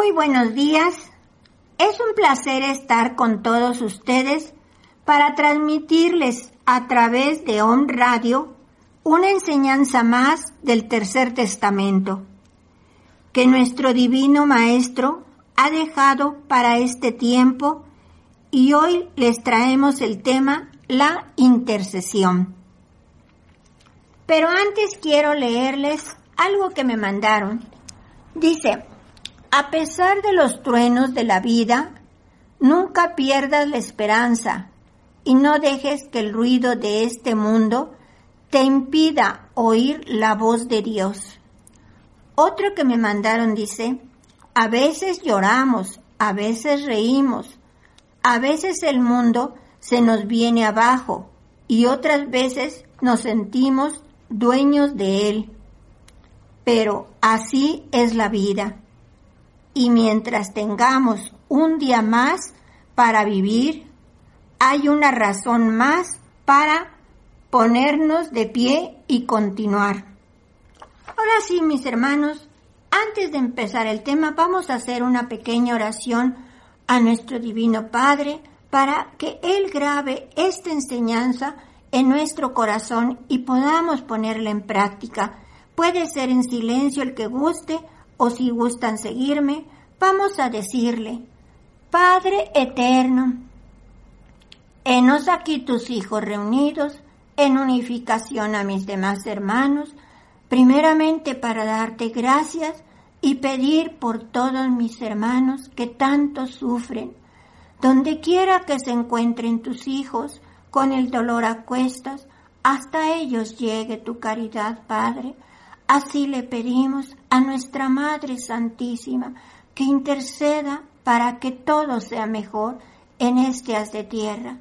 Muy buenos días. Es un placer estar con todos ustedes para transmitirles a través de On Radio una enseñanza más del Tercer Testamento que nuestro Divino Maestro ha dejado para este tiempo y hoy les traemos el tema la intercesión. Pero antes quiero leerles algo que me mandaron. Dice, a pesar de los truenos de la vida, nunca pierdas la esperanza y no dejes que el ruido de este mundo te impida oír la voz de Dios. Otro que me mandaron dice, a veces lloramos, a veces reímos, a veces el mundo se nos viene abajo y otras veces nos sentimos dueños de él. Pero así es la vida y mientras tengamos un día más para vivir, hay una razón más para ponernos de pie y continuar. Ahora sí, mis hermanos, antes de empezar el tema, vamos a hacer una pequeña oración a nuestro Divino Padre para que Él grabe esta enseñanza en nuestro corazón y podamos ponerla en práctica. Puede ser en silencio el que guste o si gustan seguirme, vamos a decirle, Padre eterno, enos aquí tus hijos reunidos en unificación a mis demás hermanos, primeramente para darte gracias y pedir por todos mis hermanos que tanto sufren, donde quiera que se encuentren tus hijos con el dolor a cuestas, hasta ellos llegue tu caridad, Padre, Así le pedimos a nuestra Madre Santísima que interceda para que todo sea mejor en este haz de tierra.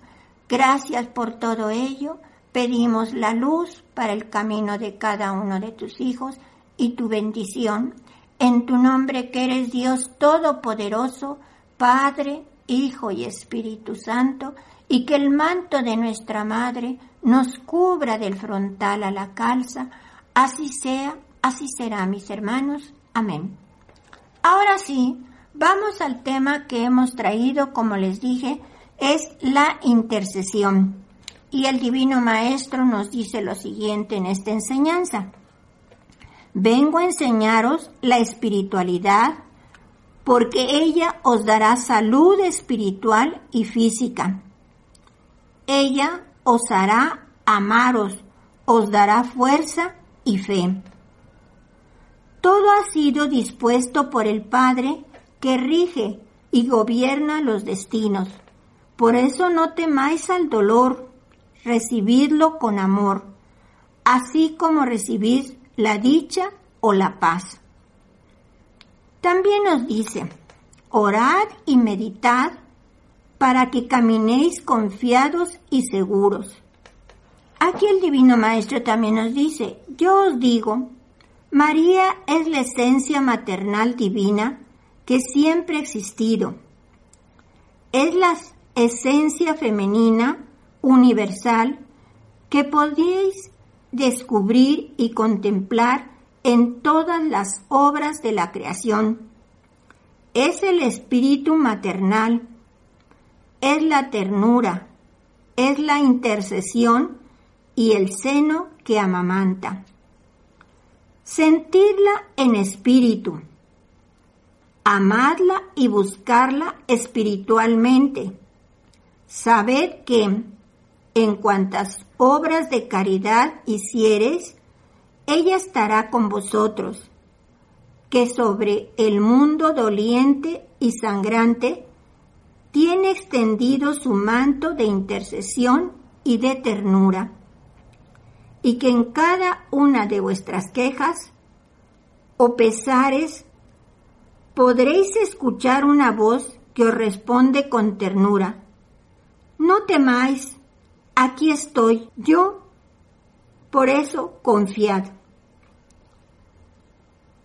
Gracias por todo ello. Pedimos la luz para el camino de cada uno de tus hijos y tu bendición. En tu nombre que eres Dios Todopoderoso, Padre, Hijo y Espíritu Santo, y que el manto de nuestra Madre nos cubra del frontal a la calza, Así sea, así será, mis hermanos. Amén. Ahora sí, vamos al tema que hemos traído, como les dije, es la intercesión. Y el Divino Maestro nos dice lo siguiente en esta enseñanza. Vengo a enseñaros la espiritualidad porque ella os dará salud espiritual y física. Ella os hará amaros, os dará fuerza y fe. Todo ha sido dispuesto por el Padre que rige y gobierna los destinos. Por eso no temáis al dolor, recibidlo con amor, así como recibís la dicha o la paz. También nos dice, orad y meditad para que caminéis confiados y seguros Aquí el Divino Maestro también nos dice, yo os digo, María es la esencia maternal divina que siempre ha existido. Es la esencia femenina universal que podéis descubrir y contemplar en todas las obras de la creación. Es el espíritu maternal, es la ternura, es la intercesión y el seno que amamanta. Sentirla en espíritu. Amadla y buscarla espiritualmente. Sabed que en cuantas obras de caridad hicieres, ella estará con vosotros, que sobre el mundo doliente y sangrante tiene extendido su manto de intercesión y de ternura y que en cada una de vuestras quejas o pesares podréis escuchar una voz que os responde con ternura. No temáis, aquí estoy yo, por eso confiad.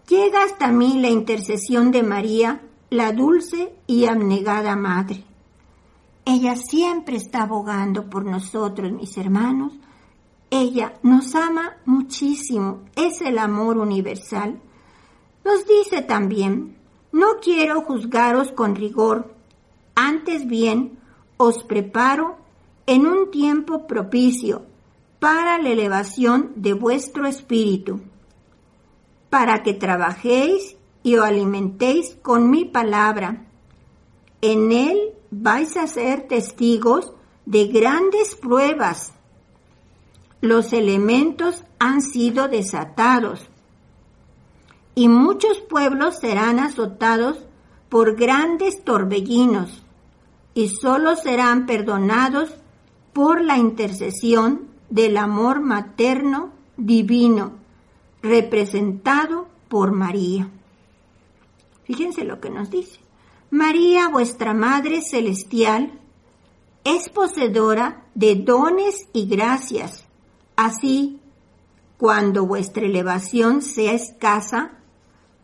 Llega hasta mí la intercesión de María, la dulce y abnegada Madre. Ella siempre está abogando por nosotros, mis hermanos. Ella nos ama muchísimo, es el amor universal. Nos dice también, no quiero juzgaros con rigor, antes bien os preparo en un tiempo propicio para la elevación de vuestro espíritu, para que trabajéis y os alimentéis con mi palabra. En él vais a ser testigos de grandes pruebas. Los elementos han sido desatados y muchos pueblos serán azotados por grandes torbellinos y sólo serán perdonados por la intercesión del amor materno divino representado por María. Fíjense lo que nos dice. María, vuestra Madre Celestial, es poseedora de dones y gracias. Así, cuando vuestra elevación sea escasa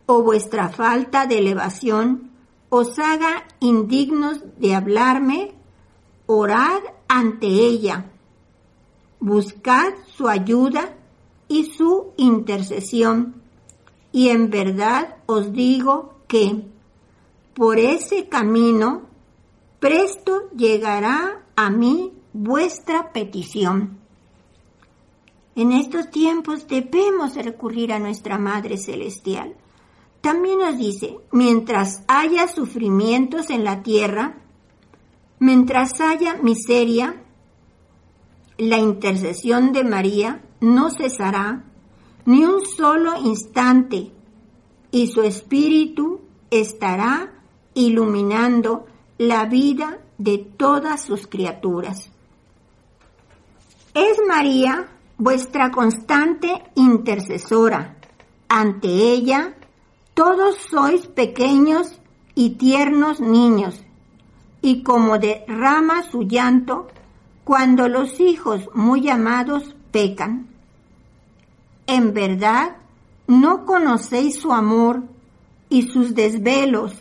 o vuestra falta de elevación os haga indignos de hablarme, orad ante ella, buscad su ayuda y su intercesión. Y en verdad os digo que por ese camino presto llegará a mí vuestra petición. En estos tiempos debemos recurrir a nuestra Madre Celestial. También nos dice, mientras haya sufrimientos en la tierra, mientras haya miseria, la intercesión de María no cesará ni un solo instante y su espíritu estará iluminando la vida de todas sus criaturas. Es María vuestra constante intercesora. Ante ella, todos sois pequeños y tiernos niños, y como derrama su llanto cuando los hijos muy amados pecan. En verdad, no conocéis su amor y sus desvelos,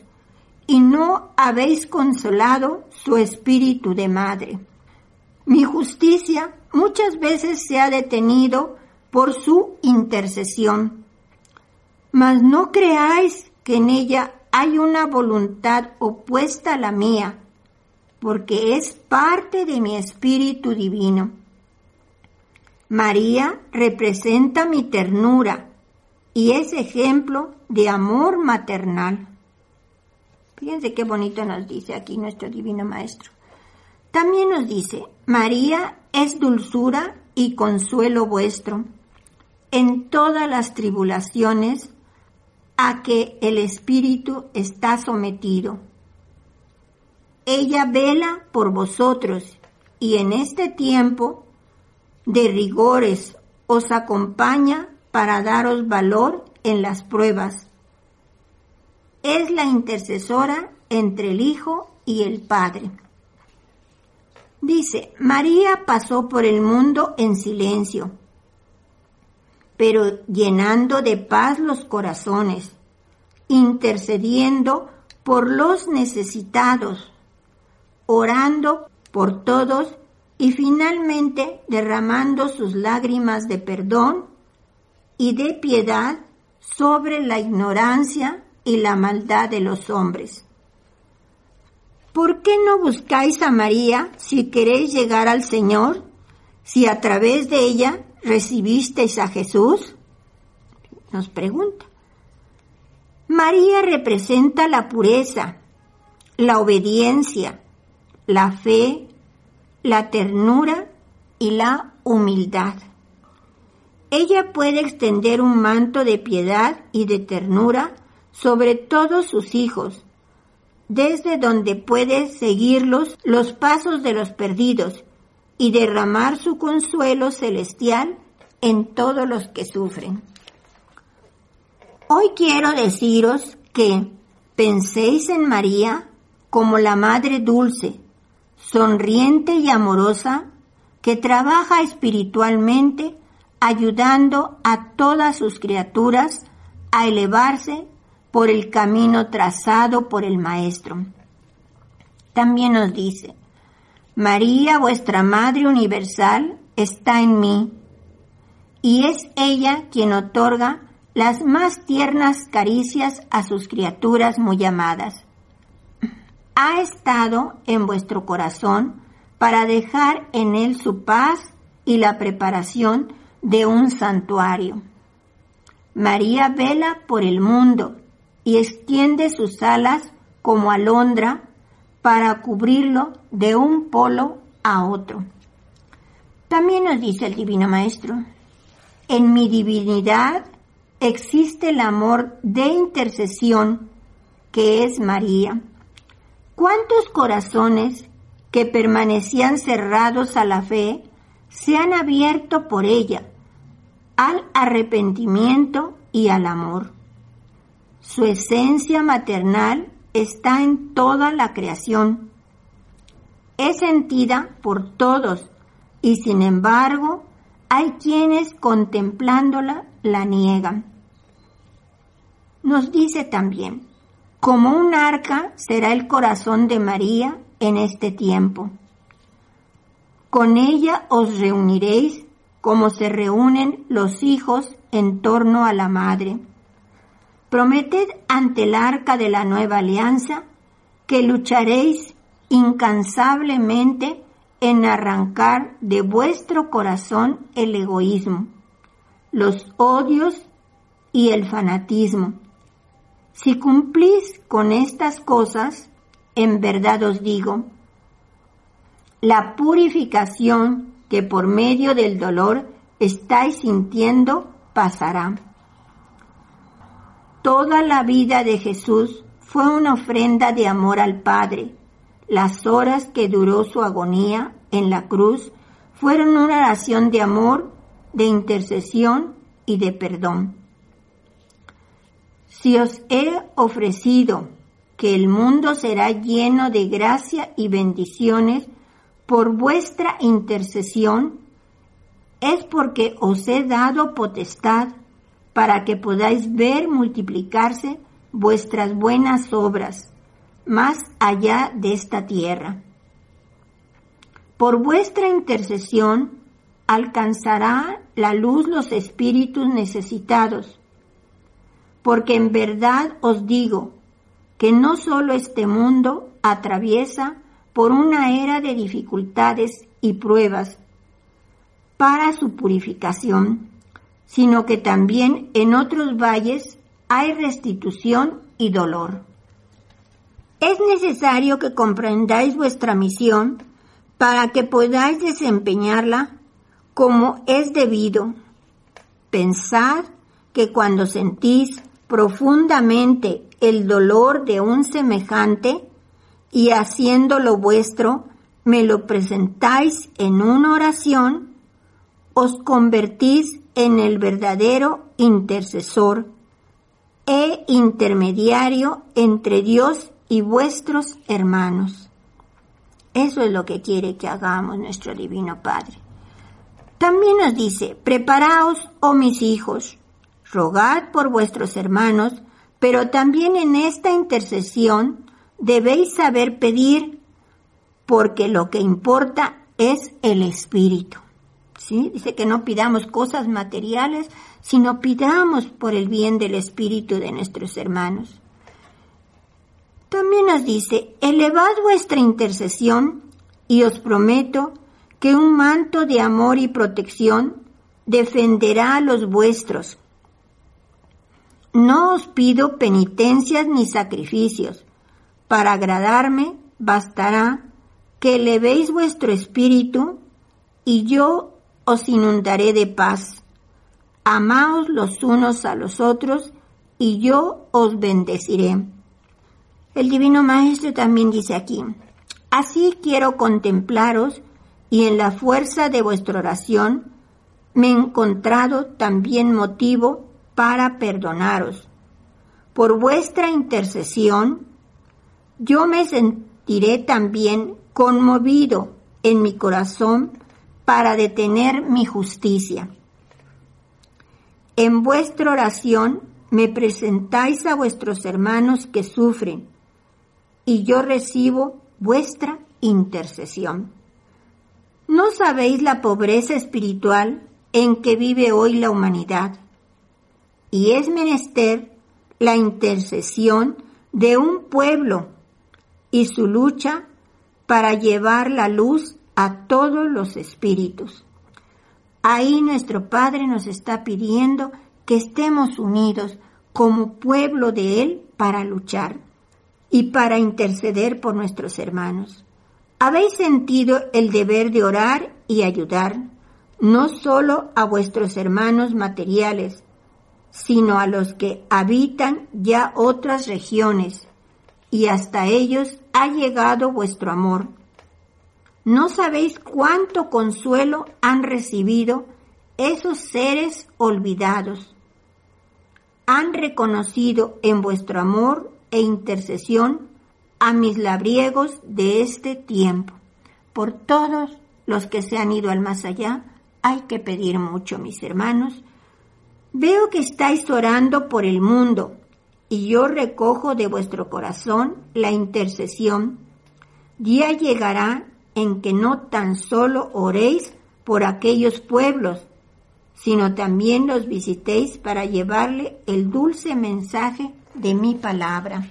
y no habéis consolado su espíritu de madre. Mi justicia muchas veces se ha detenido por su intercesión, mas no creáis que en ella hay una voluntad opuesta a la mía, porque es parte de mi espíritu divino. María representa mi ternura y es ejemplo de amor maternal. Fíjense qué bonito nos dice aquí nuestro divino maestro. También nos dice, María es dulzura y consuelo vuestro en todas las tribulaciones a que el Espíritu está sometido. Ella vela por vosotros y en este tiempo de rigores os acompaña para daros valor en las pruebas. Es la intercesora entre el Hijo y el Padre. Dice, María pasó por el mundo en silencio, pero llenando de paz los corazones, intercediendo por los necesitados, orando por todos y finalmente derramando sus lágrimas de perdón y de piedad sobre la ignorancia y la maldad de los hombres. ¿Por qué no buscáis a María si queréis llegar al Señor? Si a través de ella recibisteis a Jesús? Nos pregunta. María representa la pureza, la obediencia, la fe, la ternura y la humildad. Ella puede extender un manto de piedad y de ternura sobre todos sus hijos desde donde puede seguirlos los pasos de los perdidos y derramar su consuelo celestial en todos los que sufren. Hoy quiero deciros que penséis en María como la Madre Dulce, sonriente y amorosa, que trabaja espiritualmente ayudando a todas sus criaturas a elevarse por el camino trazado por el Maestro. También nos dice, María, vuestra Madre Universal, está en mí, y es ella quien otorga las más tiernas caricias a sus criaturas muy amadas. Ha estado en vuestro corazón para dejar en él su paz y la preparación de un santuario. María vela por el mundo y extiende sus alas como alondra para cubrirlo de un polo a otro. También nos dice el Divino Maestro, en mi divinidad existe el amor de intercesión que es María. ¿Cuántos corazones que permanecían cerrados a la fe se han abierto por ella al arrepentimiento y al amor? Su esencia maternal está en toda la creación. Es sentida por todos y sin embargo hay quienes contemplándola la niegan. Nos dice también, como un arca será el corazón de María en este tiempo. Con ella os reuniréis como se reúnen los hijos en torno a la madre. Prometed ante el arca de la nueva alianza que lucharéis incansablemente en arrancar de vuestro corazón el egoísmo, los odios y el fanatismo. Si cumplís con estas cosas, en verdad os digo, la purificación que por medio del dolor estáis sintiendo pasará. Toda la vida de Jesús fue una ofrenda de amor al Padre. Las horas que duró su agonía en la cruz fueron una oración de amor, de intercesión y de perdón. Si os he ofrecido que el mundo será lleno de gracia y bendiciones por vuestra intercesión, es porque os he dado potestad para que podáis ver multiplicarse vuestras buenas obras más allá de esta tierra. Por vuestra intercesión alcanzará la luz los espíritus necesitados, porque en verdad os digo que no solo este mundo atraviesa por una era de dificultades y pruebas para su purificación, sino que también en otros valles hay restitución y dolor. Es necesario que comprendáis vuestra misión para que podáis desempeñarla como es debido. Pensad que cuando sentís profundamente el dolor de un semejante y haciéndolo vuestro, me lo presentáis en una oración, os convertís en el verdadero intercesor e intermediario entre Dios y vuestros hermanos. Eso es lo que quiere que hagamos nuestro Divino Padre. También nos dice, preparaos, oh mis hijos, rogad por vuestros hermanos, pero también en esta intercesión debéis saber pedir, porque lo que importa es el Espíritu. Dice que no pidamos cosas materiales, sino pidamos por el bien del espíritu de nuestros hermanos. También nos dice, elevad vuestra intercesión y os prometo que un manto de amor y protección defenderá a los vuestros. No os pido penitencias ni sacrificios. Para agradarme bastará que elevéis vuestro espíritu y yo os inundaré de paz. Amaos los unos a los otros y yo os bendeciré. El Divino Maestro también dice aquí, así quiero contemplaros y en la fuerza de vuestra oración me he encontrado también motivo para perdonaros. Por vuestra intercesión, yo me sentiré también conmovido en mi corazón para detener mi justicia. En vuestra oración me presentáis a vuestros hermanos que sufren, y yo recibo vuestra intercesión. ¿No sabéis la pobreza espiritual en que vive hoy la humanidad? Y es menester la intercesión de un pueblo y su lucha para llevar la luz a todos los espíritus. Ahí nuestro Padre nos está pidiendo que estemos unidos como pueblo de Él para luchar y para interceder por nuestros hermanos. Habéis sentido el deber de orar y ayudar, no solo a vuestros hermanos materiales, sino a los que habitan ya otras regiones, y hasta ellos ha llegado vuestro amor. No sabéis cuánto consuelo han recibido esos seres olvidados. Han reconocido en vuestro amor e intercesión a mis labriegos de este tiempo. Por todos los que se han ido al más allá, hay que pedir mucho, mis hermanos. Veo que estáis orando por el mundo y yo recojo de vuestro corazón la intercesión. Día llegará en que no tan solo oréis por aquellos pueblos, sino también los visitéis para llevarle el dulce mensaje de mi palabra.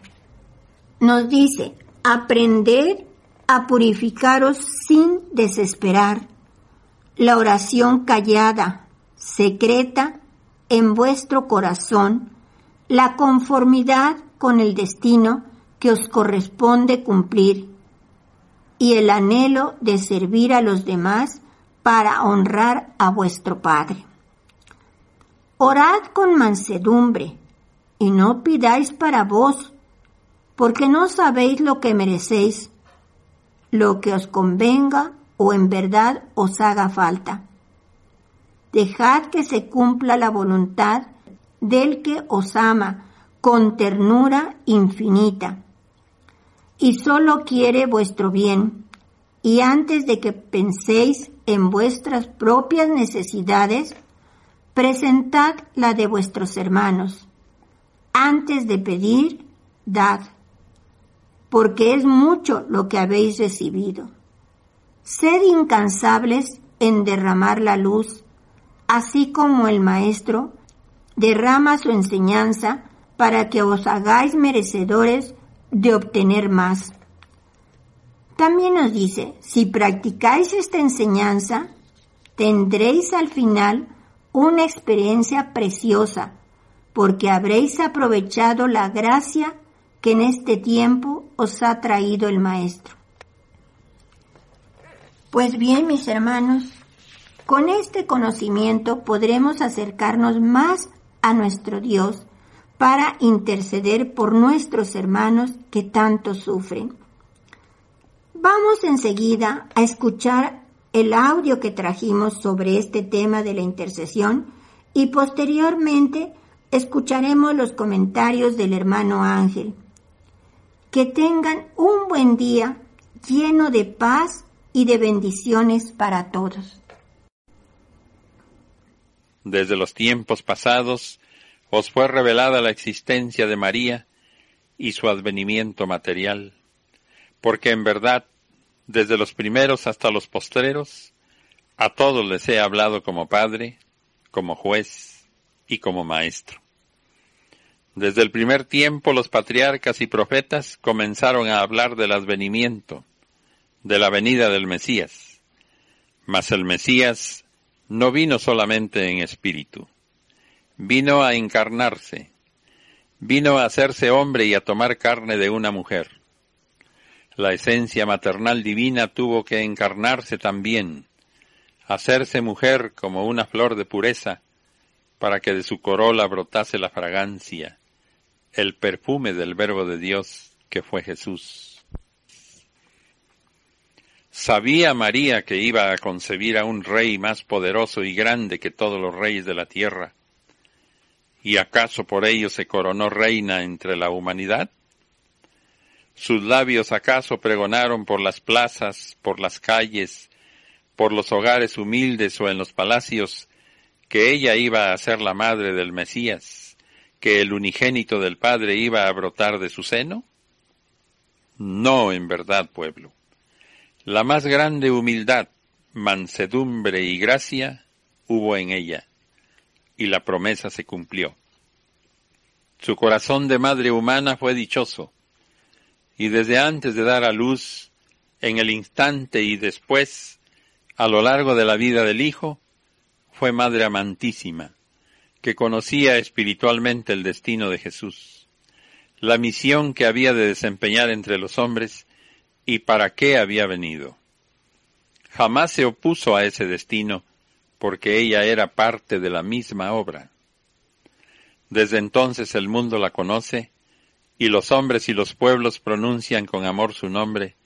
Nos dice, aprended a purificaros sin desesperar. La oración callada, secreta, en vuestro corazón, la conformidad con el destino que os corresponde cumplir y el anhelo de servir a los demás para honrar a vuestro Padre. Orad con mansedumbre, y no pidáis para vos, porque no sabéis lo que merecéis, lo que os convenga o en verdad os haga falta. Dejad que se cumpla la voluntad del que os ama con ternura infinita y solo quiere vuestro bien. Y antes de que penséis en vuestras propias necesidades, presentad la de vuestros hermanos antes de pedir, dad, porque es mucho lo que habéis recibido. Sed incansables en derramar la luz, así como el Maestro derrama su enseñanza para que os hagáis merecedores de obtener más. También nos dice, si practicáis esta enseñanza, tendréis al final una experiencia preciosa porque habréis aprovechado la gracia que en este tiempo os ha traído el Maestro. Pues bien, mis hermanos, con este conocimiento podremos acercarnos más a nuestro Dios para interceder por nuestros hermanos que tanto sufren. Vamos enseguida a escuchar el audio que trajimos sobre este tema de la intercesión y posteriormente escucharemos los comentarios del hermano Ángel. Que tengan un buen día lleno de paz y de bendiciones para todos. Desde los tiempos pasados os fue revelada la existencia de María y su advenimiento material, porque en verdad, desde los primeros hasta los postreros, a todos les he hablado como Padre, como juez, y como maestro. Desde el primer tiempo los patriarcas y profetas comenzaron a hablar del advenimiento, de la venida del Mesías. Mas el Mesías no vino solamente en espíritu, vino a encarnarse, vino a hacerse hombre y a tomar carne de una mujer. La esencia maternal divina tuvo que encarnarse también, hacerse mujer como una flor de pureza, para que de su corola brotase la fragancia, el perfume del Verbo de Dios que fue Jesús. ¿Sabía María que iba a concebir a un rey más poderoso y grande que todos los reyes de la tierra? ¿Y acaso por ello se coronó reina entre la humanidad? ¿Sus labios acaso pregonaron por las plazas, por las calles, por los hogares humildes o en los palacios que ella iba a ser la madre del Mesías, que el unigénito del Padre iba a brotar de su seno? No, en verdad, pueblo. La más grande humildad, mansedumbre y gracia hubo en ella, y la promesa se cumplió. Su corazón de madre humana fue dichoso, y desde antes de dar a luz, en el instante y después, a lo largo de la vida del Hijo, fue madre amantísima, que conocía espiritualmente el destino de Jesús, la misión que había de desempeñar entre los hombres y para qué había venido. Jamás se opuso a ese destino, porque ella era parte de la misma obra. Desde entonces el mundo la conoce, y los hombres y los pueblos pronuncian con amor su nombre,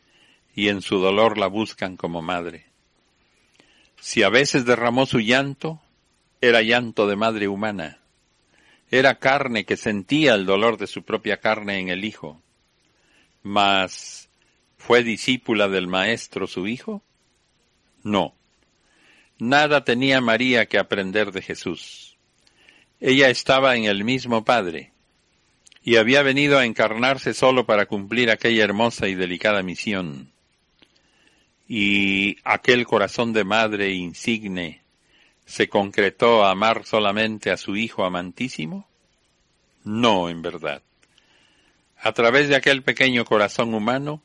y en su dolor la buscan como madre. Si a veces derramó su llanto, era llanto de madre humana. Era carne que sentía el dolor de su propia carne en el Hijo. Mas, ¿fue discípula del Maestro su Hijo? No. Nada tenía María que aprender de Jesús ella estaba en el mismo Padre, y había venido a encarnarse solo para cumplir aquella hermosa y delicada misión. Y aquel corazón de madre insigne se concretó a amar solamente a su Hijo amantísimo? No, en verdad. A través de aquel pequeño corazón humano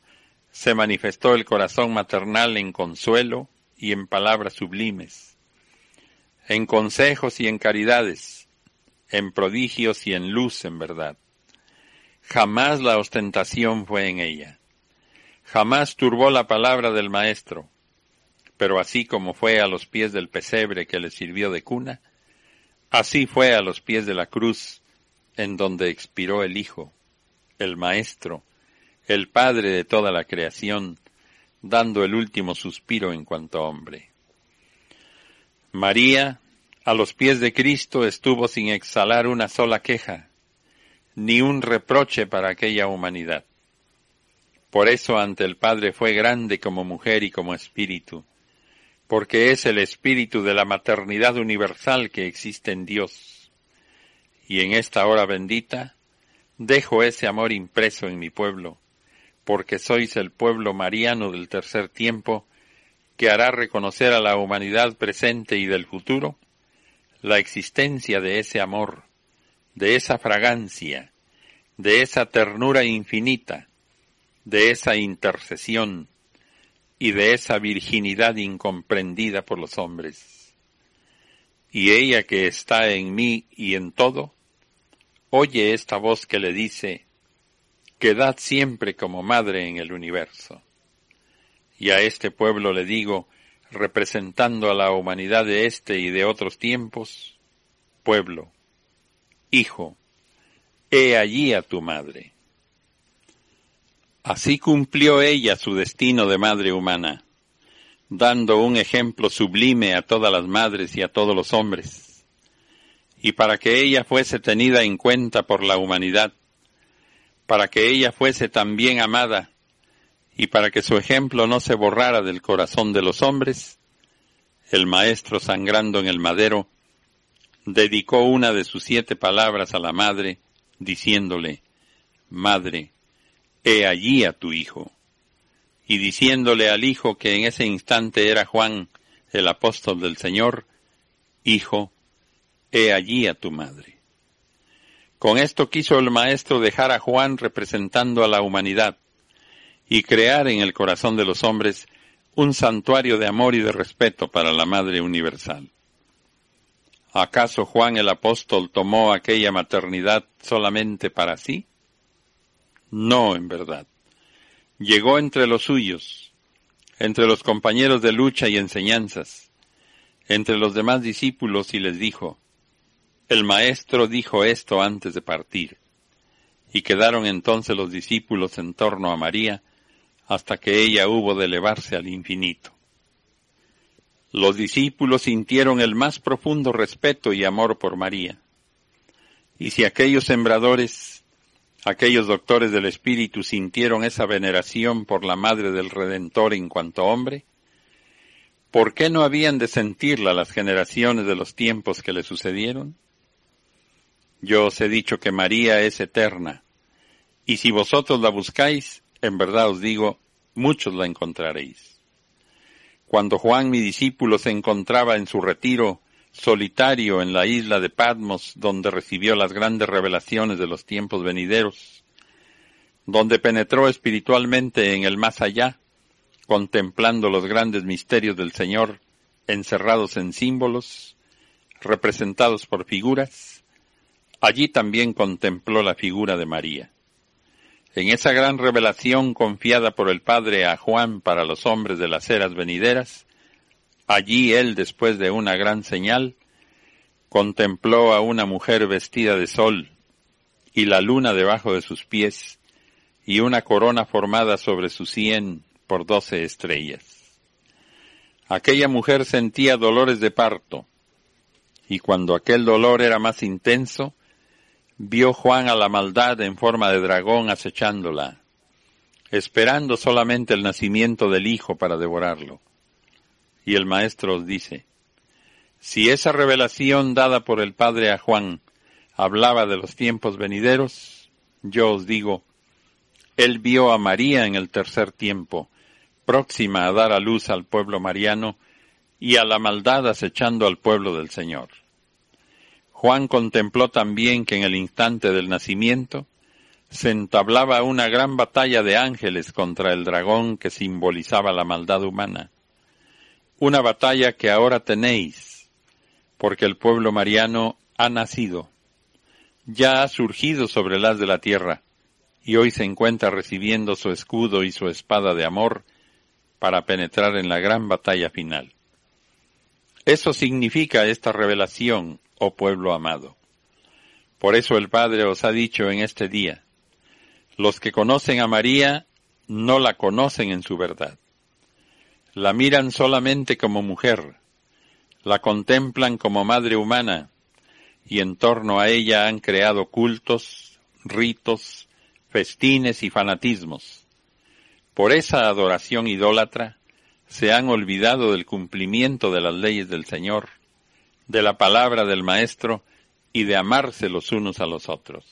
se manifestó el corazón maternal en consuelo y en palabras sublimes, en consejos y en caridades, en prodigios y en luz en verdad. Jamás la ostentación fue en ella. Jamás turbó la palabra del Maestro. Pero así como fue a los pies del pesebre que le sirvió de cuna, así fue a los pies de la cruz en donde expiró el Hijo, el Maestro, el Padre de toda la creación, dando el último suspiro en cuanto hombre. María, a los pies de Cristo estuvo sin exhalar una sola queja, ni un reproche para aquella humanidad. Por eso ante el Padre fue grande como mujer y como espíritu, porque es el espíritu de la maternidad universal que existe en Dios. Y en esta hora bendita, dejo ese amor impreso en mi pueblo, porque sois el pueblo mariano del tercer tiempo, que hará reconocer a la humanidad presente y del futuro la existencia de ese amor, de esa fragancia, de esa ternura infinita, de esa intercesión y de esa virginidad incomprendida por los hombres. Y ella que está en mí y en todo, oye esta voz que le dice, Quedad siempre como madre en el universo. Y a este pueblo le digo, representando a la humanidad de este y de otros tiempos, pueblo, hijo, he allí a tu madre. Así cumplió ella su destino de madre humana, dando un ejemplo sublime a todas las madres y a todos los hombres. Y para que ella fuese tenida en cuenta por la humanidad, para que ella fuese también amada y para que su ejemplo no se borrara del corazón de los hombres, el maestro sangrando en el madero dedicó una de sus siete palabras a la madre, diciéndole, Madre, he allí a tu hijo. Y diciéndole al hijo que en ese instante era Juan, el apóstol del Señor, Hijo, he allí a tu madre. Con esto quiso el maestro dejar a Juan representando a la humanidad, y crear en el corazón de los hombres un santuario de amor y de respeto para la Madre Universal. ¿Acaso Juan el apóstol tomó aquella maternidad solamente para sí? No, en verdad. Llegó entre los suyos, entre los compañeros de lucha y enseñanzas, entre los demás discípulos y les dijo, el maestro dijo esto antes de partir. Y quedaron entonces los discípulos en torno a María, hasta que ella hubo de elevarse al infinito. Los discípulos sintieron el más profundo respeto y amor por María. Y si aquellos sembradores, aquellos doctores del Espíritu sintieron esa veneración por la Madre del Redentor en cuanto hombre, ¿por qué no habían de sentirla las generaciones de los tiempos que le sucedieron? Yo os he dicho que María es eterna, y si vosotros la buscáis, en verdad os digo, muchos la encontraréis. Cuando Juan mi discípulo se encontraba en su retiro, solitario en la isla de Patmos, donde recibió las grandes revelaciones de los tiempos venideros, donde penetró espiritualmente en el más allá, contemplando los grandes misterios del Señor, encerrados en símbolos, representados por figuras, allí también contempló la figura de María. En esa gran revelación confiada por el Padre a Juan para los hombres de las eras venideras, allí él, después de una gran señal, contempló a una mujer vestida de sol, y la luna debajo de sus pies, y una corona formada sobre su sien por doce estrellas. Aquella mujer sentía dolores de parto, y cuando aquel dolor era más intenso, vio Juan a la maldad en forma de dragón acechándola, esperando solamente el nacimiento del Hijo para devorarlo. Y el Maestro os dice, si esa revelación dada por el Padre a Juan hablaba de los tiempos venideros, yo os digo, él vio a María en el tercer tiempo, próxima a dar a luz al pueblo mariano y a la maldad acechando al pueblo del Señor. Juan contempló también que en el instante del nacimiento se entablaba una gran batalla de ángeles contra el dragón que simbolizaba la maldad humana. Una batalla que ahora tenéis, porque el pueblo mariano ha nacido, ya ha surgido sobre el haz de la tierra, y hoy se encuentra recibiendo su escudo y su espada de amor para penetrar en la gran batalla final. Eso significa esta revelación oh pueblo amado. Por eso el Padre os ha dicho en este día, los que conocen a María no la conocen en su verdad. La miran solamente como mujer, la contemplan como madre humana, y en torno a ella han creado cultos, ritos, festines y fanatismos. Por esa adoración idólatra se han olvidado del cumplimiento de las leyes del Señor de la palabra del Maestro y de amarse los unos a los otros.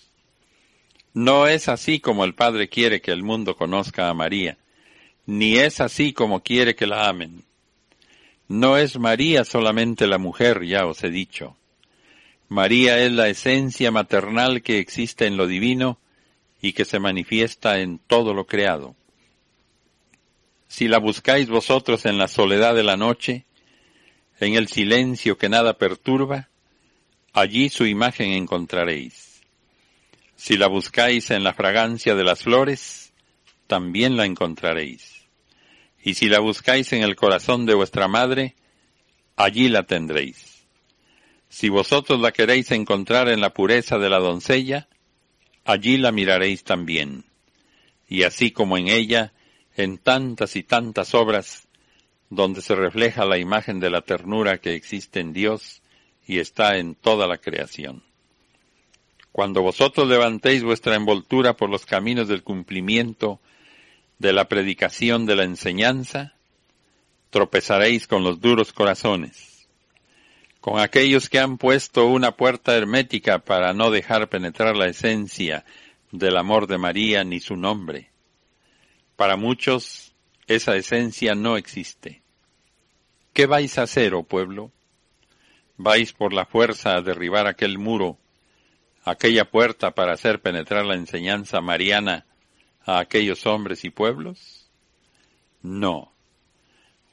No es así como el Padre quiere que el mundo conozca a María, ni es así como quiere que la amen. No es María solamente la mujer, ya os he dicho. María es la esencia maternal que existe en lo divino y que se manifiesta en todo lo creado. Si la buscáis vosotros en la soledad de la noche, en el silencio que nada perturba, allí su imagen encontraréis. Si la buscáis en la fragancia de las flores, también la encontraréis. Y si la buscáis en el corazón de vuestra madre, allí la tendréis. Si vosotros la queréis encontrar en la pureza de la doncella, allí la miraréis también. Y así como en ella, en tantas y tantas obras, donde se refleja la imagen de la ternura que existe en Dios y está en toda la creación. Cuando vosotros levantéis vuestra envoltura por los caminos del cumplimiento, de la predicación de la enseñanza, tropezaréis con los duros corazones, con aquellos que han puesto una puerta hermética para no dejar penetrar la esencia del amor de María ni su nombre. Para muchos esa esencia no existe. ¿Qué vais a hacer, oh pueblo? ¿Vais por la fuerza a derribar aquel muro, aquella puerta para hacer penetrar la enseñanza mariana a aquellos hombres y pueblos? No.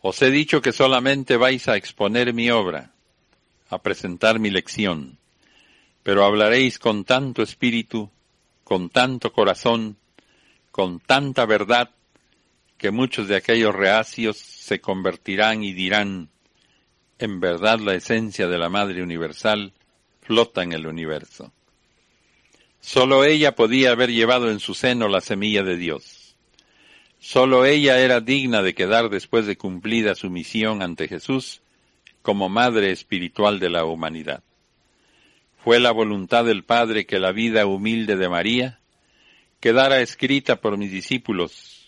Os he dicho que solamente vais a exponer mi obra, a presentar mi lección, pero hablaréis con tanto espíritu, con tanto corazón, con tanta verdad, que muchos de aquellos reacios se convertirán y dirán, en verdad la esencia de la Madre Universal flota en el universo. Solo ella podía haber llevado en su seno la semilla de Dios. Sólo ella era digna de quedar después de cumplida su misión ante Jesús como madre espiritual de la humanidad. Fue la voluntad del Padre que la vida humilde de María quedara escrita por mis discípulos,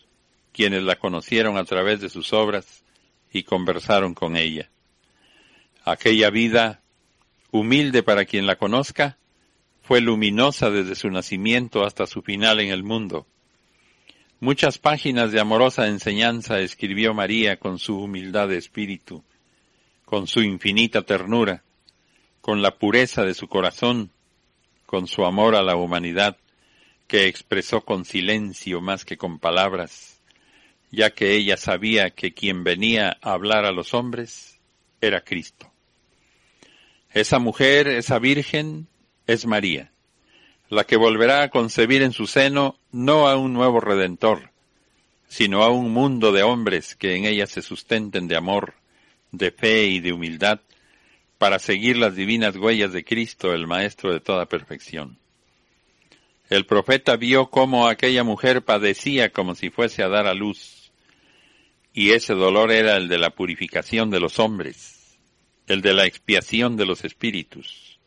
quienes la conocieron a través de sus obras y conversaron con ella. Aquella vida, humilde para quien la conozca, fue luminosa desde su nacimiento hasta su final en el mundo. Muchas páginas de amorosa enseñanza escribió María con su humildad de espíritu, con su infinita ternura, con la pureza de su corazón, con su amor a la humanidad, que expresó con silencio más que con palabras, ya que ella sabía que quien venía a hablar a los hombres era Cristo. Esa mujer, esa virgen, es María, la que volverá a concebir en su seno no a un nuevo redentor, sino a un mundo de hombres que en ella se sustenten de amor, de fe y de humildad, para seguir las divinas huellas de Cristo, el Maestro de toda perfección. El profeta vio cómo aquella mujer padecía como si fuese a dar a luz, y ese dolor era el de la purificación de los hombres, el de la expiación de los espíritus.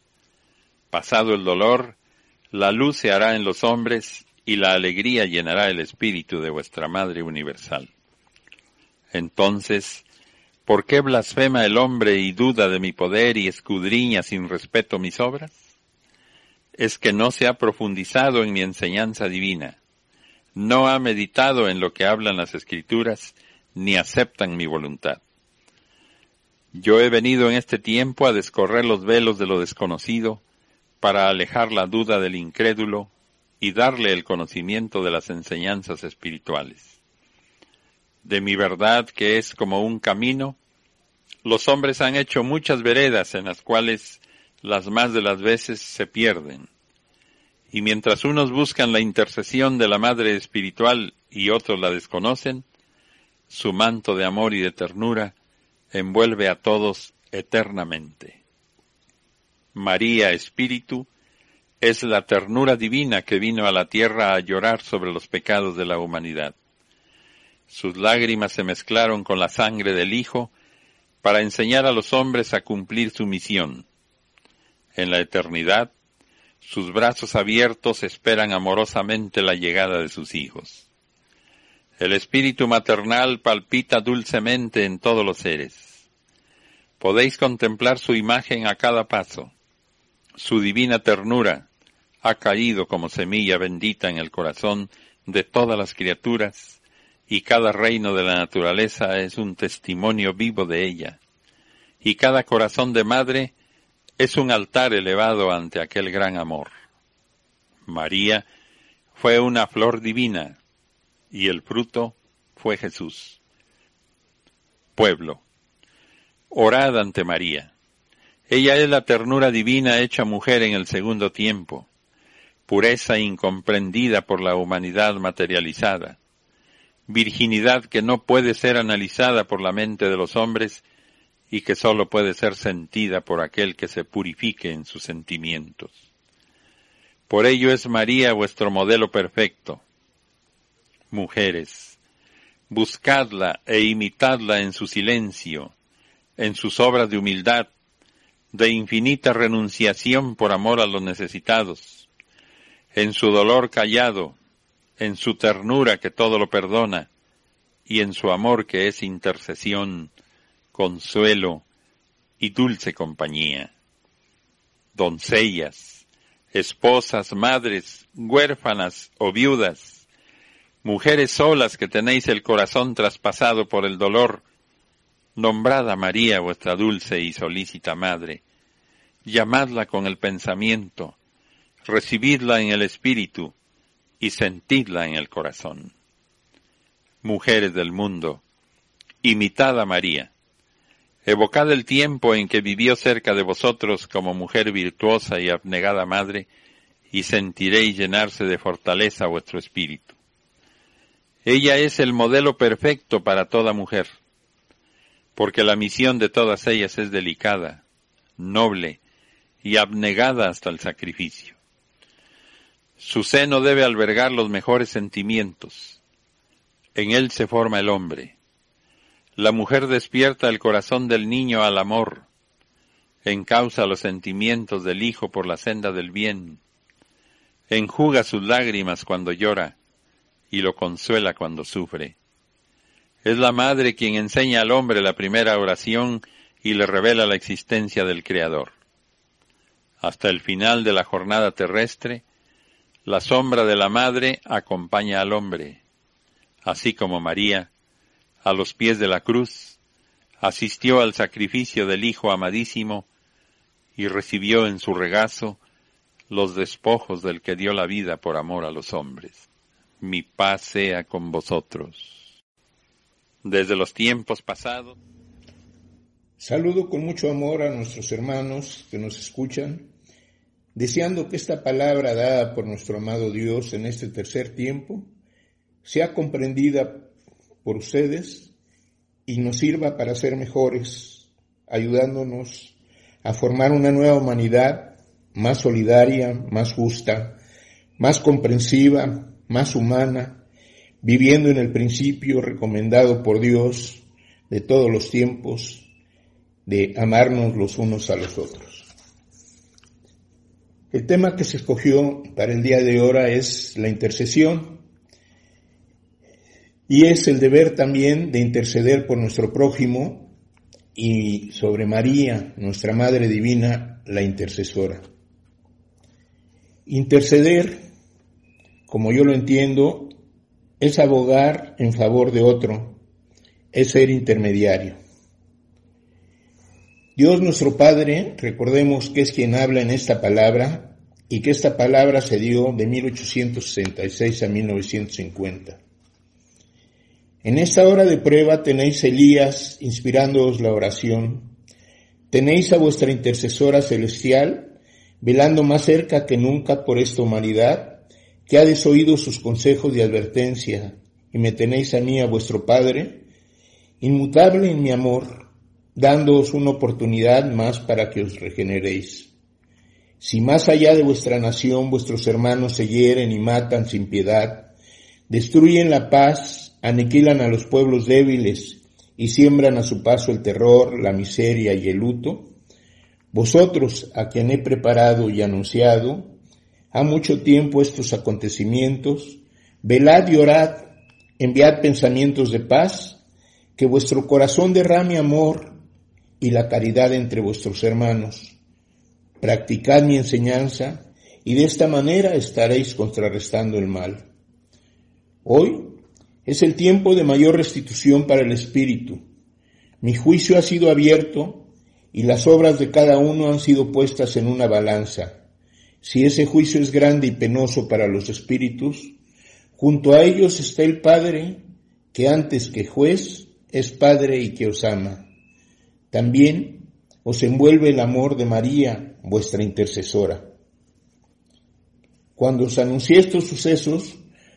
Pasado el dolor, la luz se hará en los hombres y la alegría llenará el espíritu de vuestra Madre Universal. Entonces, ¿Por qué blasfema el hombre y duda de mi poder y escudriña sin respeto mis obras? Es que no se ha profundizado en mi enseñanza divina, no ha meditado en lo que hablan las escrituras, ni aceptan mi voluntad. Yo he venido en este tiempo a descorrer los velos de lo desconocido, para alejar la duda del incrédulo y darle el conocimiento de las enseñanzas espirituales de mi verdad que es como un camino, los hombres han hecho muchas veredas en las cuales las más de las veces se pierden. Y mientras unos buscan la intercesión de la Madre Espiritual y otros la desconocen, su manto de amor y de ternura envuelve a todos eternamente. María Espíritu es la ternura divina que vino a la tierra a llorar sobre los pecados de la humanidad. Sus lágrimas se mezclaron con la sangre del Hijo para enseñar a los hombres a cumplir su misión. En la eternidad, sus brazos abiertos esperan amorosamente la llegada de sus hijos. El espíritu maternal palpita dulcemente en todos los seres. Podéis contemplar su imagen a cada paso. Su divina ternura ha caído como semilla bendita en el corazón de todas las criaturas y cada reino de la naturaleza es un testimonio vivo de ella, y cada corazón de madre es un altar elevado ante aquel gran amor. María fue una flor divina, y el fruto fue Jesús. Pueblo, orad ante María. Ella es la ternura divina hecha mujer en el segundo tiempo, pureza incomprendida por la humanidad materializada virginidad que no puede ser analizada por la mente de los hombres y que sólo puede ser sentida por aquel que se purifique en sus sentimientos. Por ello es María vuestro modelo perfecto. Mujeres, buscadla e imitadla en su silencio, en sus obras de humildad, de infinita renunciación por amor a los necesitados, en su dolor callado, en su ternura que todo lo perdona, y en su amor que es intercesión, consuelo y dulce compañía. Doncellas, esposas, madres, huérfanas o viudas, mujeres solas que tenéis el corazón traspasado por el dolor, nombrad a María vuestra dulce y solícita madre, llamadla con el pensamiento, recibidla en el espíritu, y sentidla en el corazón. Mujeres del mundo, imitad a María. Evocad el tiempo en que vivió cerca de vosotros como mujer virtuosa y abnegada madre, y sentiréis llenarse de fortaleza vuestro espíritu. Ella es el modelo perfecto para toda mujer, porque la misión de todas ellas es delicada, noble y abnegada hasta el sacrificio. Su seno debe albergar los mejores sentimientos. En él se forma el hombre. La mujer despierta el corazón del niño al amor, encausa los sentimientos del hijo por la senda del bien, enjuga sus lágrimas cuando llora y lo consuela cuando sufre. Es la madre quien enseña al hombre la primera oración y le revela la existencia del Creador. Hasta el final de la jornada terrestre, la sombra de la madre acompaña al hombre, así como María, a los pies de la cruz, asistió al sacrificio del Hijo amadísimo y recibió en su regazo los despojos del que dio la vida por amor a los hombres. Mi paz sea con vosotros. Desde los tiempos pasados. Saludo con mucho amor a nuestros hermanos que nos escuchan, deseando que esta palabra dada por nuestro amado Dios en este tercer tiempo sea comprendida por ustedes y nos sirva para ser mejores, ayudándonos a formar una nueva humanidad más solidaria, más justa, más comprensiva, más humana, viviendo en el principio recomendado por Dios de todos los tiempos, de amarnos los unos a los otros. El tema que se escogió para el día de hoy es la intercesión y es el deber también de interceder por nuestro prójimo y sobre María, nuestra Madre Divina, la intercesora. Interceder, como yo lo entiendo, es abogar en favor de otro, es ser intermediario. Dios nuestro Padre, recordemos que es quien habla en esta palabra y que esta palabra se dio de 1866 a 1950. En esta hora de prueba tenéis Elías inspirándoos la oración, tenéis a vuestra intercesora celestial velando más cerca que nunca por esta humanidad, que ha desoído sus consejos de advertencia, y me tenéis a mí, a vuestro Padre, inmutable en mi amor, dándoos una oportunidad más para que os regeneréis. Si más allá de vuestra nación vuestros hermanos se hieren y matan sin piedad, destruyen la paz aniquilan a los pueblos débiles y siembran a su paso el terror, la miseria y el luto, vosotros, a quien he preparado y anunciado, ha mucho tiempo estos acontecimientos, velad y orad, enviad pensamientos de paz, que vuestro corazón derrame amor y la caridad entre vuestros hermanos. Practicad mi enseñanza y de esta manera estaréis contrarrestando el mal. Hoy es el tiempo de mayor restitución para el Espíritu. Mi juicio ha sido abierto y las obras de cada uno han sido puestas en una balanza. Si ese juicio es grande y penoso para los espíritus, junto a ellos está el Padre, que antes que juez es Padre y que os ama. También os envuelve el amor de María, vuestra intercesora. Cuando os anuncié estos sucesos,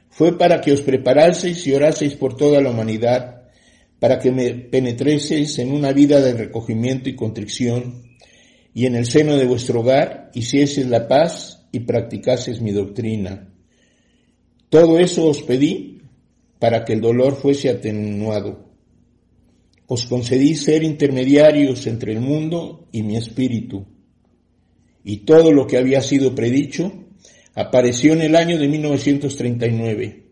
fue para que os preparaseis y oraseis por toda la humanidad, para que me penetreseis en una vida de recogimiento y contrición, y en el seno de vuestro hogar hicieseis la paz y practicaseis mi doctrina. Todo eso os pedí para que el dolor fuese atenuado. Os concedí ser intermediarios entre el mundo y mi espíritu. Y todo lo que había sido predicho Apareció en el año de 1939.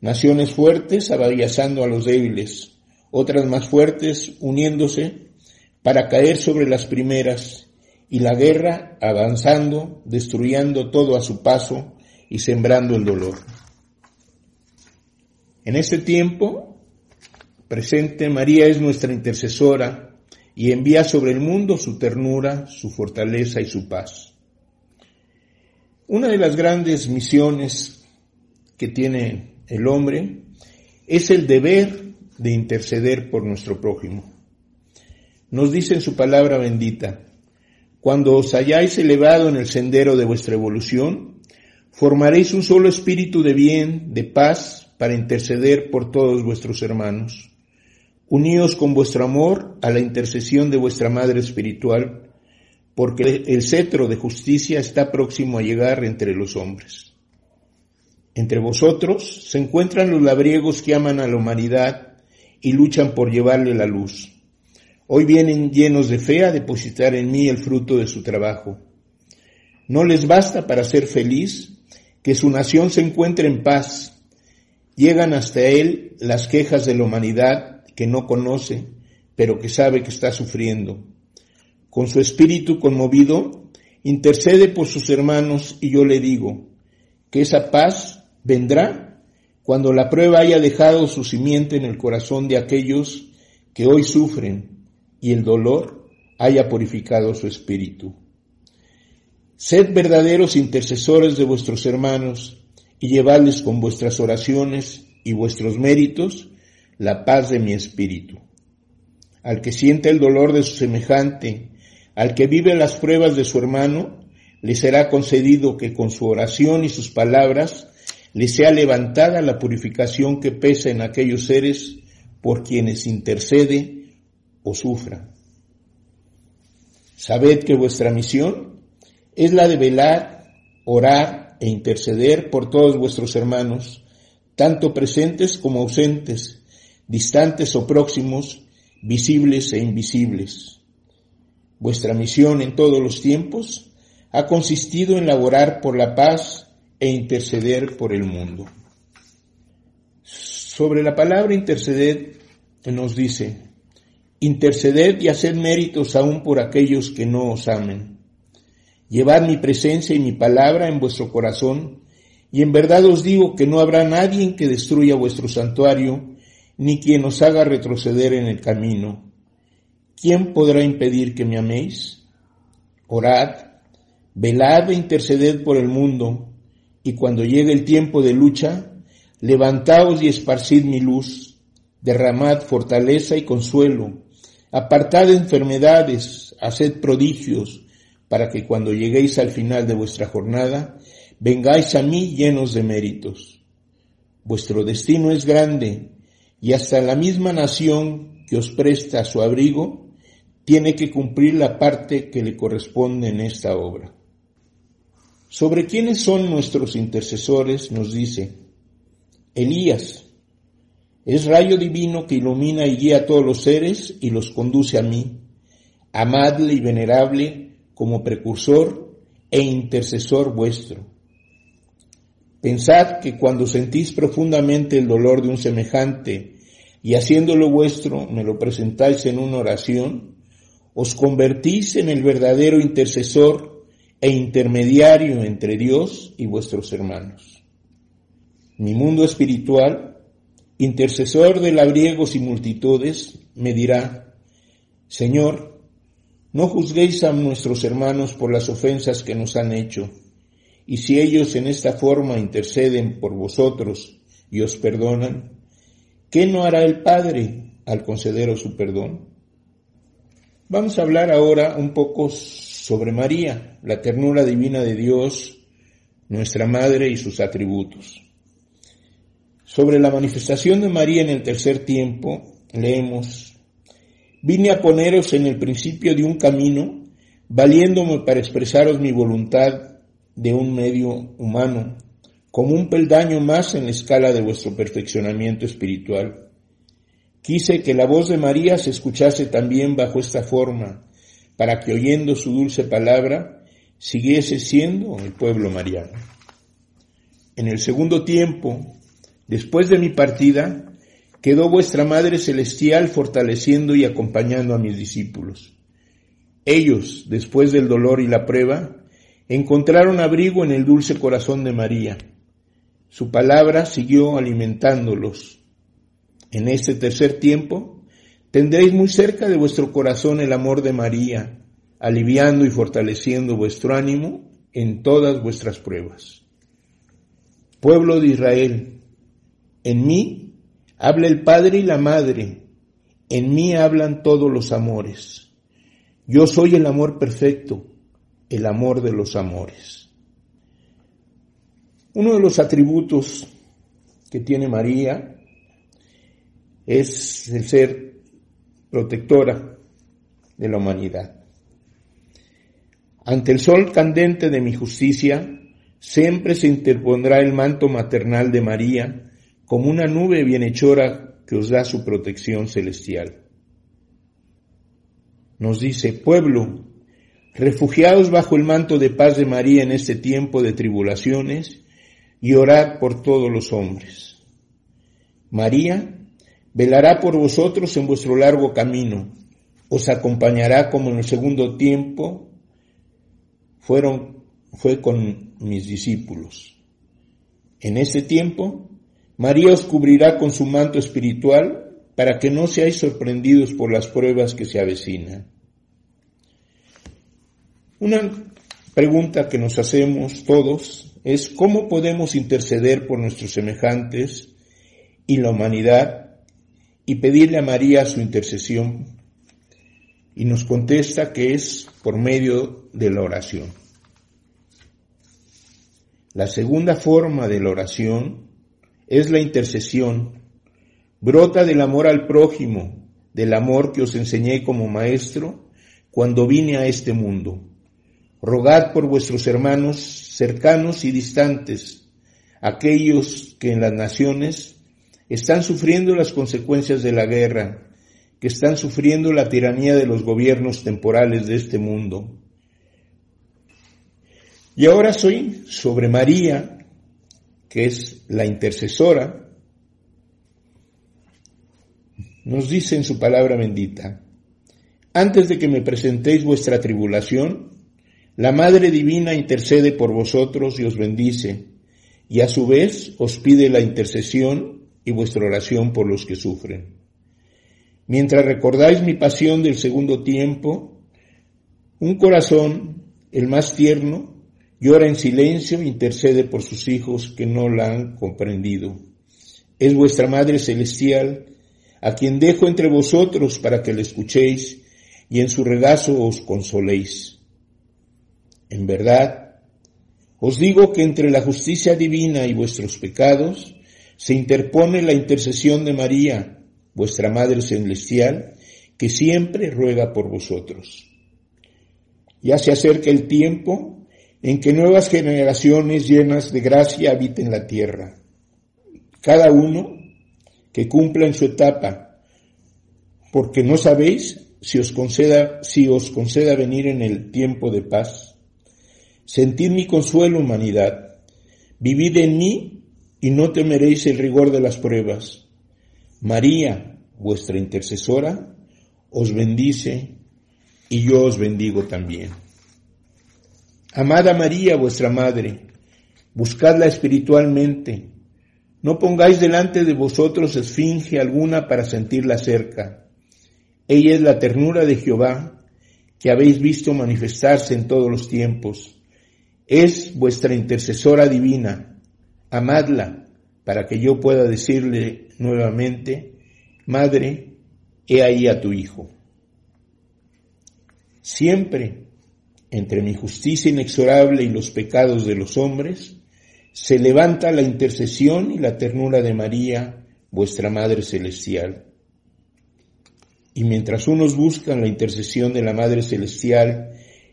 Naciones fuertes avallazando a los débiles, otras más fuertes uniéndose para caer sobre las primeras, y la guerra avanzando, destruyendo todo a su paso y sembrando el dolor. En este tiempo presente, María es nuestra intercesora y envía sobre el mundo su ternura, su fortaleza y su paz. Una de las grandes misiones que tiene el hombre es el deber de interceder por nuestro prójimo. Nos dice en su palabra bendita, cuando os hayáis elevado en el sendero de vuestra evolución, formaréis un solo espíritu de bien, de paz, para interceder por todos vuestros hermanos. Uníos con vuestro amor a la intercesión de vuestra Madre Espiritual, porque el cetro de justicia está próximo a llegar entre los hombres. Entre vosotros se encuentran los labriegos que aman a la humanidad y luchan por llevarle la luz. Hoy vienen llenos de fe a depositar en mí el fruto de su trabajo. No les basta para ser feliz que su nación se encuentre en paz. Llegan hasta él las quejas de la humanidad que no conoce, pero que sabe que está sufriendo. Con su espíritu conmovido, intercede por sus hermanos y yo le digo que esa paz vendrá cuando la prueba haya dejado su simiente en el corazón de aquellos que hoy sufren y el dolor haya purificado su espíritu. Sed verdaderos intercesores de vuestros hermanos y llevadles con vuestras oraciones y vuestros méritos la paz de mi espíritu. Al que siente el dolor de su semejante, al que vive las pruebas de su hermano, le será concedido que con su oración y sus palabras le sea levantada la purificación que pesa en aquellos seres por quienes intercede o sufra. Sabed que vuestra misión es la de velar, orar e interceder por todos vuestros hermanos, tanto presentes como ausentes, distantes o próximos, visibles e invisibles. Vuestra misión en todos los tiempos ha consistido en laborar por la paz e interceder por el mundo. Sobre la palabra interceder nos dice, interceded y haced méritos aún por aquellos que no os amen. Llevad mi presencia y mi palabra en vuestro corazón, y en verdad os digo que no habrá nadie que destruya vuestro santuario, ni quien os haga retroceder en el camino. ¿Quién podrá impedir que me améis? Orad, velad e interceded por el mundo, y cuando llegue el tiempo de lucha, levantaos y esparcid mi luz, derramad fortaleza y consuelo, apartad enfermedades, haced prodigios, para que cuando lleguéis al final de vuestra jornada, vengáis a mí llenos de méritos. Vuestro destino es grande, y hasta la misma nación que os presta su abrigo, tiene que cumplir la parte que le corresponde en esta obra. Sobre quiénes son nuestros intercesores nos dice, Elías, es rayo divino que ilumina y guía a todos los seres y los conduce a mí, amadle y venerable como precursor e intercesor vuestro. Pensad que cuando sentís profundamente el dolor de un semejante y haciéndolo vuestro me lo presentáis en una oración, os convertís en el verdadero intercesor e intermediario entre Dios y vuestros hermanos. Mi mundo espiritual, intercesor de labriegos y multitudes, me dirá, Señor, no juzguéis a nuestros hermanos por las ofensas que nos han hecho, y si ellos en esta forma interceden por vosotros y os perdonan, ¿qué no hará el Padre al concederos su perdón? Vamos a hablar ahora un poco sobre María, la ternura divina de Dios, nuestra Madre y sus atributos. Sobre la manifestación de María en el tercer tiempo, leemos, vine a poneros en el principio de un camino, valiéndome para expresaros mi voluntad de un medio humano, como un peldaño más en la escala de vuestro perfeccionamiento espiritual. Quise que la voz de María se escuchase también bajo esta forma, para que oyendo su dulce palabra siguiese siendo el pueblo mariano. En el segundo tiempo, después de mi partida, quedó vuestra Madre Celestial fortaleciendo y acompañando a mis discípulos. Ellos, después del dolor y la prueba, encontraron abrigo en el dulce corazón de María. Su palabra siguió alimentándolos. En este tercer tiempo, Tendréis muy cerca de vuestro corazón el amor de María, aliviando y fortaleciendo vuestro ánimo en todas vuestras pruebas. Pueblo de Israel, en mí habla el Padre y la Madre, en mí hablan todos los amores. Yo soy el amor perfecto, el amor de los amores. Uno de los atributos que tiene María es el ser protectora de la humanidad. Ante el sol candente de mi justicia, siempre se interpondrá el manto maternal de María como una nube bienhechora que os da su protección celestial. Nos dice, pueblo, refugiaos bajo el manto de paz de María en este tiempo de tribulaciones y orad por todos los hombres. María velará por vosotros en vuestro largo camino, os acompañará como en el segundo tiempo fueron, fue con mis discípulos. En ese tiempo, María os cubrirá con su manto espiritual para que no seáis sorprendidos por las pruebas que se avecinan. Una pregunta que nos hacemos todos es cómo podemos interceder por nuestros semejantes y la humanidad y pedirle a María su intercesión. Y nos contesta que es por medio de la oración. La segunda forma de la oración es la intercesión. Brota del amor al prójimo, del amor que os enseñé como maestro cuando vine a este mundo. Rogad por vuestros hermanos cercanos y distantes, aquellos que en las naciones están sufriendo las consecuencias de la guerra, que están sufriendo la tiranía de los gobiernos temporales de este mundo. Y ahora soy sobre María, que es la intercesora, nos dice en su palabra bendita, antes de que me presentéis vuestra tribulación, la Madre Divina intercede por vosotros y os bendice, y a su vez os pide la intercesión y vuestra oración por los que sufren. Mientras recordáis mi pasión del segundo tiempo, un corazón, el más tierno, llora en silencio intercede por sus hijos que no la han comprendido. Es vuestra Madre Celestial, a quien dejo entre vosotros para que le escuchéis y en su regazo os consoléis. En verdad, os digo que entre la justicia divina y vuestros pecados se interpone la intercesión de María, vuestra Madre Celestial, que siempre ruega por vosotros. Ya se acerca el tiempo en que nuevas generaciones llenas de gracia habiten la tierra. Cada uno que cumpla en su etapa, porque no sabéis si os conceda, si os conceda venir en el tiempo de paz Sentid mi consuelo, humanidad. Vivid en mí y no temeréis el rigor de las pruebas. María, vuestra intercesora, os bendice y yo os bendigo también. Amada María, vuestra Madre, buscadla espiritualmente. No pongáis delante de vosotros esfinge alguna para sentirla cerca. Ella es la ternura de Jehová, que habéis visto manifestarse en todos los tiempos es vuestra intercesora divina. Amadla para que yo pueda decirle nuevamente, Madre, he ahí a tu Hijo. Siempre, entre mi justicia inexorable y los pecados de los hombres, se levanta la intercesión y la ternura de María, vuestra Madre Celestial. Y mientras unos buscan la intercesión de la Madre Celestial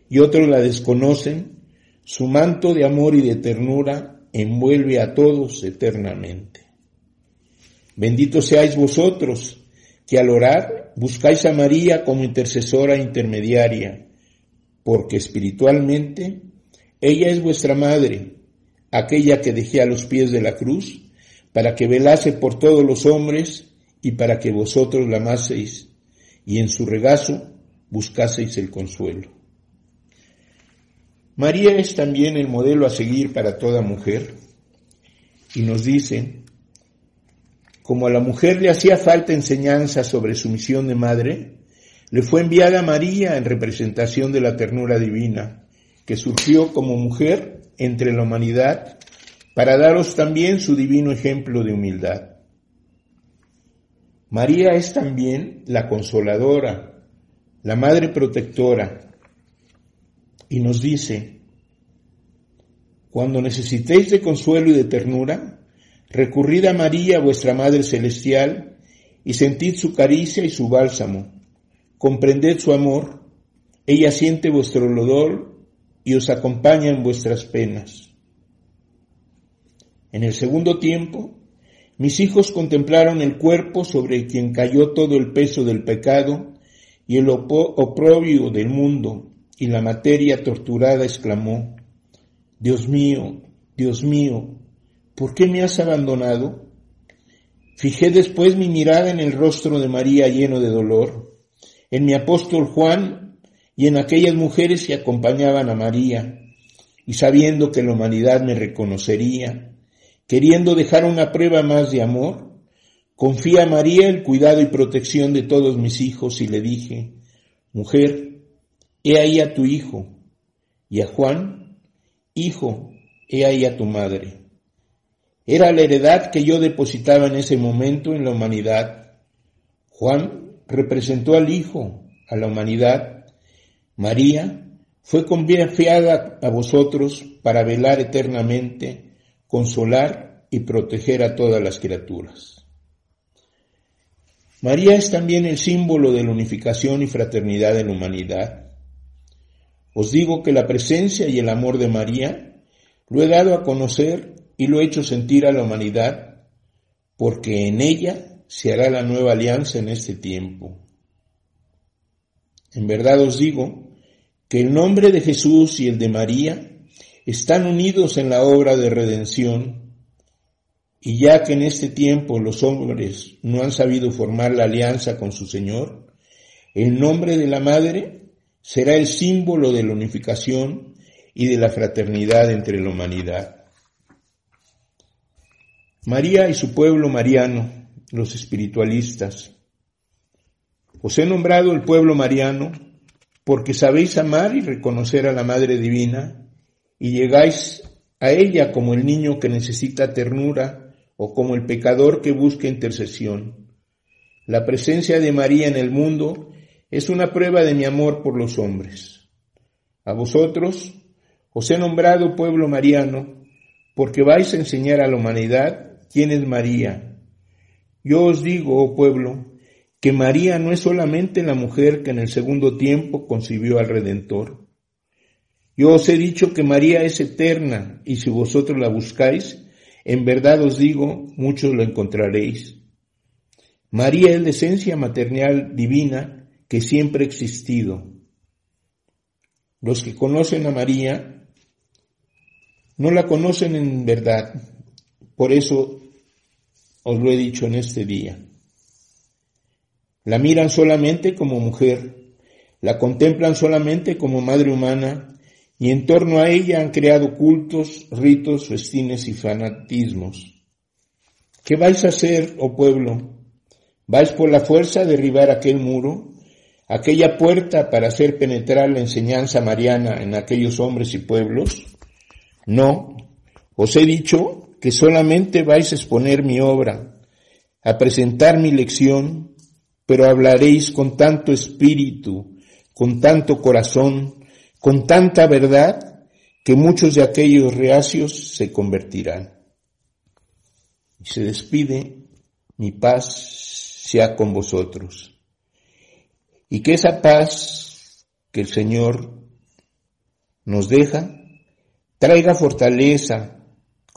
y otros la desconocen, su manto de amor y de ternura envuelve a todos eternamente. Benditos seáis vosotros, que al orar buscáis a María como intercesora intermediaria, porque espiritualmente ella es vuestra madre, aquella que dejé a los pies de la cruz, para que velase por todos los hombres y para que vosotros la amaseis, y en su regazo buscaseis el consuelo. María es también el modelo a seguir para toda mujer y nos dice, como a la mujer le hacía falta enseñanza sobre su misión de madre, le fue enviada María en representación de la ternura divina, que surgió como mujer entre la humanidad para daros también su divino ejemplo de humildad. María es también la consoladora, la madre protectora, y nos dice, cuando necesitéis de consuelo y de ternura, recurrid a María, vuestra Madre Celestial, y sentid su caricia y su bálsamo. Comprended su amor, ella siente vuestro olor y os acompaña en vuestras penas. En el segundo tiempo, mis hijos contemplaron el cuerpo sobre quien cayó todo el peso del pecado y el oprobio del mundo, y la materia torturada exclamó, Dios mío, Dios mío, ¿por qué me has abandonado? Fijé después mi mirada en el rostro de María lleno de dolor, en mi apóstol Juan y en aquellas mujeres que acompañaban a María, y sabiendo que la humanidad me reconocería, queriendo dejar una prueba más de amor, confía a María el cuidado y protección de todos mis hijos y le dije, mujer, he ahí a tu hijo, y a Juan, hijo, he ahí a tu madre. Era la heredad que yo depositaba en ese momento en la humanidad. Juan representó al Hijo, a la humanidad. María fue confiada a vosotros para velar eternamente, consolar y proteger a todas las criaturas. María es también el símbolo de la unificación y fraternidad en la humanidad. Os digo que la presencia y el amor de María lo he dado a conocer y lo he hecho sentir a la humanidad, porque en ella se hará la nueva alianza en este tiempo. En verdad os digo que el nombre de Jesús y el de María están unidos en la obra de redención, y ya que en este tiempo los hombres no han sabido formar la alianza con su Señor, el nombre de la Madre será el símbolo de la unificación y de la fraternidad entre la humanidad. María y su pueblo mariano, los espiritualistas. Os he nombrado el pueblo mariano porque sabéis amar y reconocer a la Madre Divina y llegáis a ella como el niño que necesita ternura o como el pecador que busca intercesión. La presencia de María en el mundo es una prueba de mi amor por los hombres. A vosotros os he nombrado pueblo mariano porque vais a enseñar a la humanidad quién es María. Yo os digo, oh pueblo, que María no es solamente la mujer que en el segundo tiempo concibió al Redentor. Yo os he dicho que María es eterna y si vosotros la buscáis, en verdad os digo, muchos lo encontraréis. María es la esencia maternal divina que siempre ha existido. Los que conocen a María no la conocen en verdad, por eso os lo he dicho en este día. La miran solamente como mujer, la contemplan solamente como madre humana y en torno a ella han creado cultos, ritos, festines y fanatismos. ¿Qué vais a hacer, oh pueblo? ¿Vais por la fuerza a derribar aquel muro, aquella puerta para hacer penetrar la enseñanza mariana en aquellos hombres y pueblos? No, os he dicho que solamente vais a exponer mi obra, a presentar mi lección, pero hablaréis con tanto espíritu, con tanto corazón, con tanta verdad, que muchos de aquellos reacios se convertirán. Y se despide, mi paz sea con vosotros. Y que esa paz que el Señor nos deja traiga fortaleza,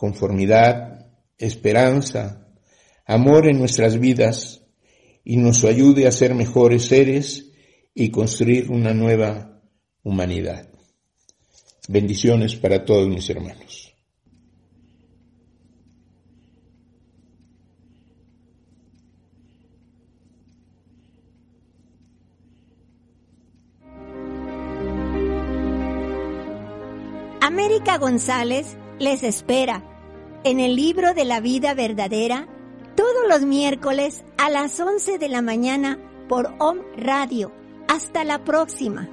conformidad, esperanza, amor en nuestras vidas y nos ayude a ser mejores seres y construir una nueva humanidad. Bendiciones para todos mis hermanos. América González les espera en el libro de la vida verdadera todos los miércoles a las 11 de la mañana por OM Radio. Hasta la próxima.